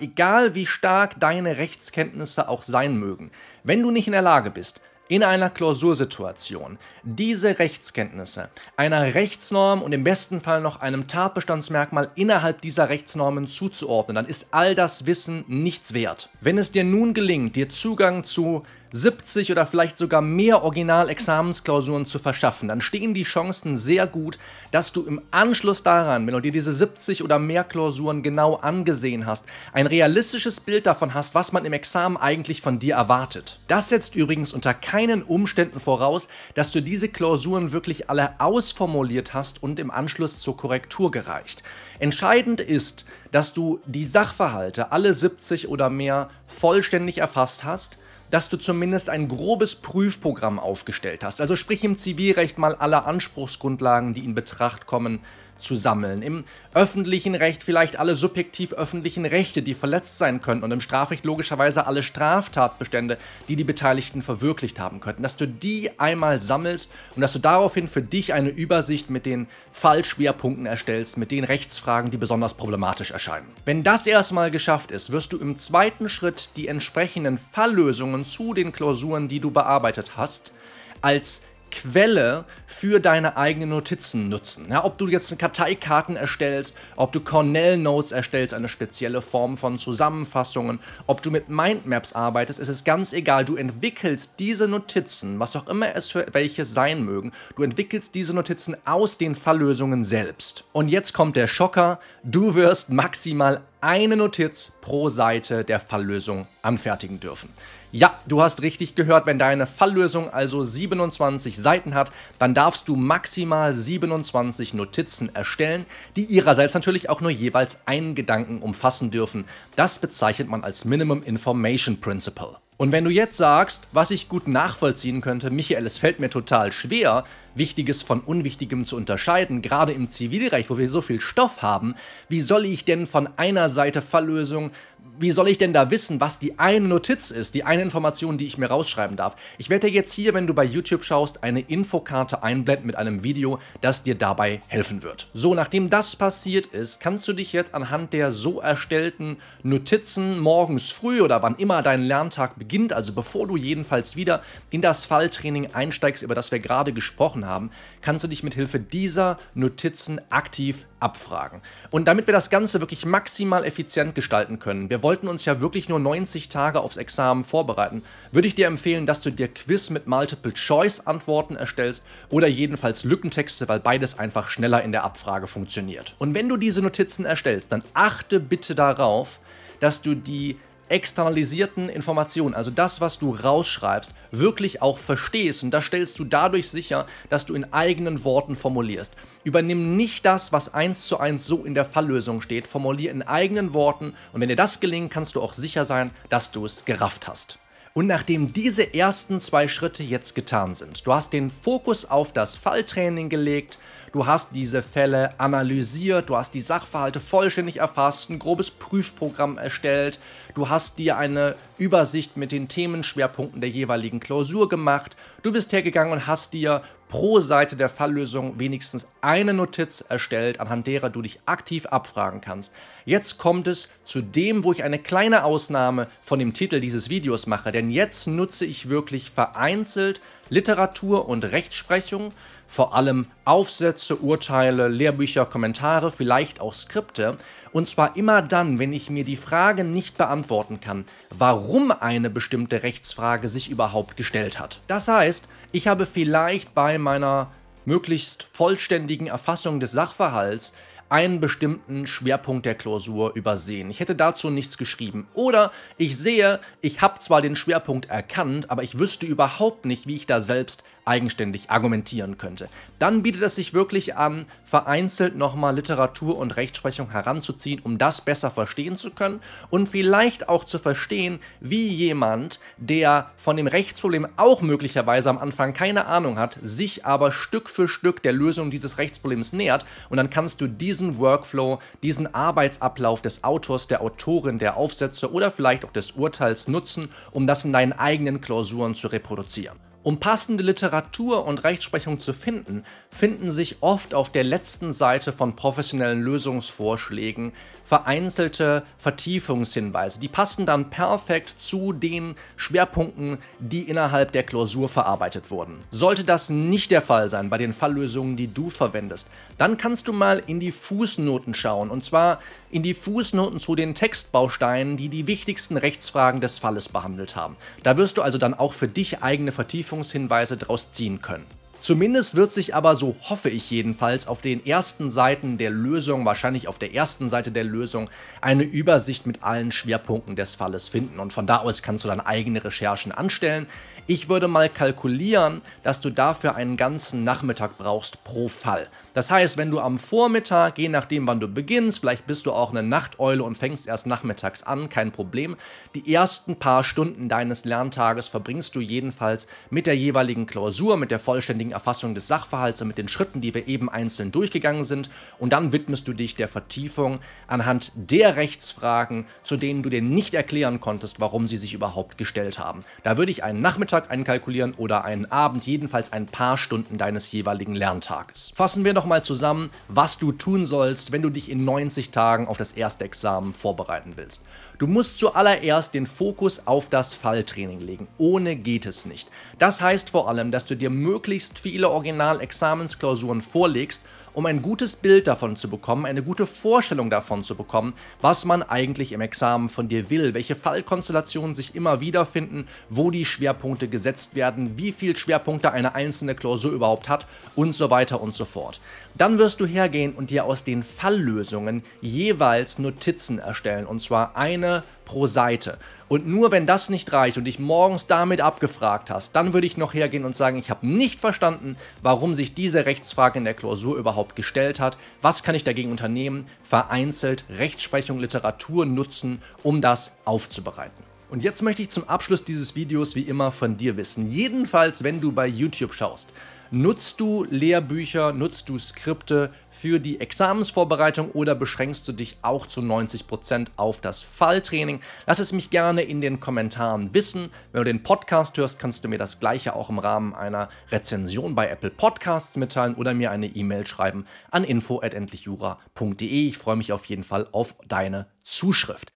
Egal wie stark deine Rechtskenntnisse auch sein mögen, wenn du nicht in der Lage bist, in einer Klausursituation diese Rechtskenntnisse einer Rechtsnorm und im besten Fall noch einem Tatbestandsmerkmal innerhalb dieser Rechtsnormen zuzuordnen, dann ist all das Wissen nichts wert. Wenn es dir nun gelingt, dir Zugang zu 70 oder vielleicht sogar mehr Original-Examensklausuren zu verschaffen, dann stehen die Chancen sehr gut, dass du im Anschluss daran, wenn du dir diese 70 oder mehr Klausuren genau angesehen hast, ein realistisches Bild davon hast, was man im Examen eigentlich von dir erwartet. Das setzt übrigens unter keinen Umständen voraus, dass du diese Klausuren wirklich alle ausformuliert hast und im Anschluss zur Korrektur gereicht. Entscheidend ist, dass du die Sachverhalte, alle 70 oder mehr, vollständig erfasst hast dass du zumindest ein grobes Prüfprogramm aufgestellt hast. Also sprich im Zivilrecht mal alle Anspruchsgrundlagen, die in Betracht kommen, zu sammeln. Im öffentlichen Recht vielleicht alle subjektiv öffentlichen Rechte, die verletzt sein könnten und im Strafrecht logischerweise alle Straftatbestände, die die Beteiligten verwirklicht haben könnten. Dass du die einmal sammelst und dass du daraufhin für dich eine Übersicht mit den Fallschwerpunkten erstellst, mit den Rechtsfragen, die besonders problematisch erscheinen. Wenn das erstmal geschafft ist, wirst du im zweiten Schritt die entsprechenden Falllösungen zu den Klausuren, die du bearbeitet hast, als Quelle für deine eigenen Notizen nutzen. Ja, ob du jetzt Karteikarten erstellst, ob du Cornell Notes erstellst, eine spezielle Form von Zusammenfassungen, ob du mit Mindmaps arbeitest, es ist ganz egal. Du entwickelst diese Notizen, was auch immer es für welche sein mögen, du entwickelst diese Notizen aus den Falllösungen selbst. Und jetzt kommt der Schocker, du wirst maximal eine Notiz pro Seite der Falllösung anfertigen dürfen. Ja, du hast richtig gehört, wenn deine Falllösung also 27 Seiten hat, dann darfst du maximal 27 Notizen erstellen, die ihrerseits natürlich auch nur jeweils einen Gedanken umfassen dürfen. Das bezeichnet man als Minimum Information Principle. Und wenn du jetzt sagst, was ich gut nachvollziehen könnte, Michael, es fällt mir total schwer, Wichtiges von Unwichtigem zu unterscheiden, gerade im Zivilrecht, wo wir so viel Stoff haben, wie soll ich denn von einer Seite Falllösung wie soll ich denn da wissen, was die eine Notiz ist, die eine Information, die ich mir rausschreiben darf? Ich werde dir jetzt hier, wenn du bei YouTube schaust, eine Infokarte einblenden mit einem Video, das dir dabei helfen wird. So, nachdem das passiert ist, kannst du dich jetzt anhand der so erstellten Notizen morgens früh oder wann immer dein Lerntag beginnt, also bevor du jedenfalls wieder in das Falltraining einsteigst, über das wir gerade gesprochen haben, kannst du dich mit Hilfe dieser Notizen aktiv abfragen. Und damit wir das Ganze wirklich maximal effizient gestalten können, wir wollten uns ja wirklich nur 90 Tage aufs Examen vorbereiten, würde ich dir empfehlen, dass du dir Quiz mit Multiple-Choice-Antworten erstellst oder jedenfalls Lückentexte, weil beides einfach schneller in der Abfrage funktioniert. Und wenn du diese Notizen erstellst, dann achte bitte darauf, dass du die externalisierten Informationen, also das, was du rausschreibst, wirklich auch verstehst. Und das stellst du dadurch sicher, dass du in eigenen Worten formulierst. Übernimm nicht das, was eins zu eins so in der Falllösung steht, formulier in eigenen Worten und wenn dir das gelingt, kannst du auch sicher sein, dass du es gerafft hast. Und nachdem diese ersten zwei Schritte jetzt getan sind, du hast den Fokus auf das Falltraining gelegt, du hast diese Fälle analysiert, du hast die Sachverhalte vollständig erfasst, ein grobes Prüfprogramm erstellt, du hast dir eine Übersicht mit den Themenschwerpunkten der jeweiligen Klausur gemacht, du bist hergegangen und hast dir pro Seite der Falllösung wenigstens eine Notiz erstellt, anhand derer du dich aktiv abfragen kannst. Jetzt kommt es zu dem, wo ich eine kleine Ausnahme von dem Titel dieses Videos mache, denn jetzt nutze ich wirklich vereinzelt Literatur und Rechtsprechung, vor allem Aufsätze, Urteile, Lehrbücher, Kommentare, vielleicht auch Skripte, und zwar immer dann, wenn ich mir die Frage nicht beantworten kann, warum eine bestimmte Rechtsfrage sich überhaupt gestellt hat. Das heißt, ich habe vielleicht bei meiner möglichst vollständigen Erfassung des Sachverhalts einen bestimmten Schwerpunkt der Klausur übersehen. Ich hätte dazu nichts geschrieben. Oder ich sehe, ich habe zwar den Schwerpunkt erkannt, aber ich wüsste überhaupt nicht, wie ich da selbst eigenständig argumentieren könnte. Dann bietet es sich wirklich an, vereinzelt nochmal Literatur und Rechtsprechung heranzuziehen, um das besser verstehen zu können und vielleicht auch zu verstehen, wie jemand, der von dem Rechtsproblem auch möglicherweise am Anfang keine Ahnung hat, sich aber Stück für Stück der Lösung dieses Rechtsproblems nähert und dann kannst du diesen Workflow, diesen Arbeitsablauf des Autors, der Autorin, der Aufsätze oder vielleicht auch des Urteils nutzen, um das in deinen eigenen Klausuren zu reproduzieren. Um passende Literatur und Rechtsprechung zu finden, finden sich oft auf der letzten Seite von professionellen Lösungsvorschlägen vereinzelte Vertiefungshinweise. Die passen dann perfekt zu den Schwerpunkten, die innerhalb der Klausur verarbeitet wurden. Sollte das nicht der Fall sein bei den Falllösungen, die du verwendest, dann kannst du mal in die Fußnoten schauen. Und zwar in die Fußnoten zu den Textbausteinen, die die wichtigsten Rechtsfragen des Falles behandelt haben. Da wirst du also dann auch für dich eigene Vertiefungshinweise draus ziehen können. Zumindest wird sich aber, so hoffe ich jedenfalls, auf den ersten Seiten der Lösung, wahrscheinlich auf der ersten Seite der Lösung, eine Übersicht mit allen Schwerpunkten des Falles finden. Und von da aus kannst du dann eigene Recherchen anstellen. Ich würde mal kalkulieren, dass du dafür einen ganzen Nachmittag brauchst pro Fall. Das heißt, wenn du am Vormittag, je nachdem wann du beginnst, vielleicht bist du auch eine Nachteule und fängst erst nachmittags an, kein Problem. Die ersten paar Stunden deines Lerntages verbringst du jedenfalls mit der jeweiligen Klausur, mit der vollständigen Erfassung des Sachverhalts und mit den Schritten, die wir eben einzeln durchgegangen sind. Und dann widmest du dich der Vertiefung anhand der Rechtsfragen, zu denen du dir nicht erklären konntest, warum sie sich überhaupt gestellt haben. Da würde ich einen Nachmittag Nachmittag einkalkulieren oder einen Abend, jedenfalls ein paar Stunden deines jeweiligen Lerntages. Fassen wir nochmal zusammen, was du tun sollst, wenn du dich in 90 Tagen auf das erste Examen vorbereiten willst. Du musst zuallererst den Fokus auf das Falltraining legen. Ohne geht es nicht. Das heißt vor allem, dass du dir möglichst viele Original-Examensklausuren vorlegst um ein gutes Bild davon zu bekommen, eine gute Vorstellung davon zu bekommen, was man eigentlich im Examen von dir will, welche Fallkonstellationen sich immer wiederfinden, wo die Schwerpunkte gesetzt werden, wie viel Schwerpunkte eine einzelne Klausur überhaupt hat und so weiter und so fort. Dann wirst du hergehen und dir aus den Falllösungen jeweils Notizen erstellen, und zwar eine pro Seite. Und nur wenn das nicht reicht und dich morgens damit abgefragt hast, dann würde ich noch hergehen und sagen, ich habe nicht verstanden, warum sich diese Rechtsfrage in der Klausur überhaupt gestellt hat. Was kann ich dagegen unternehmen? Vereinzelt Rechtsprechung, Literatur nutzen, um das aufzubereiten. Und jetzt möchte ich zum Abschluss dieses Videos wie immer von dir wissen, jedenfalls wenn du bei YouTube schaust. Nutzt du Lehrbücher, nutzt du Skripte für die Examensvorbereitung oder beschränkst du dich auch zu 90% auf das Falltraining? Lass es mich gerne in den Kommentaren wissen. Wenn du den Podcast hörst, kannst du mir das gleiche auch im Rahmen einer Rezension bei Apple Podcasts mitteilen oder mir eine E-Mail schreiben an info@endlichjura.de. Ich freue mich auf jeden Fall auf deine Zuschrift.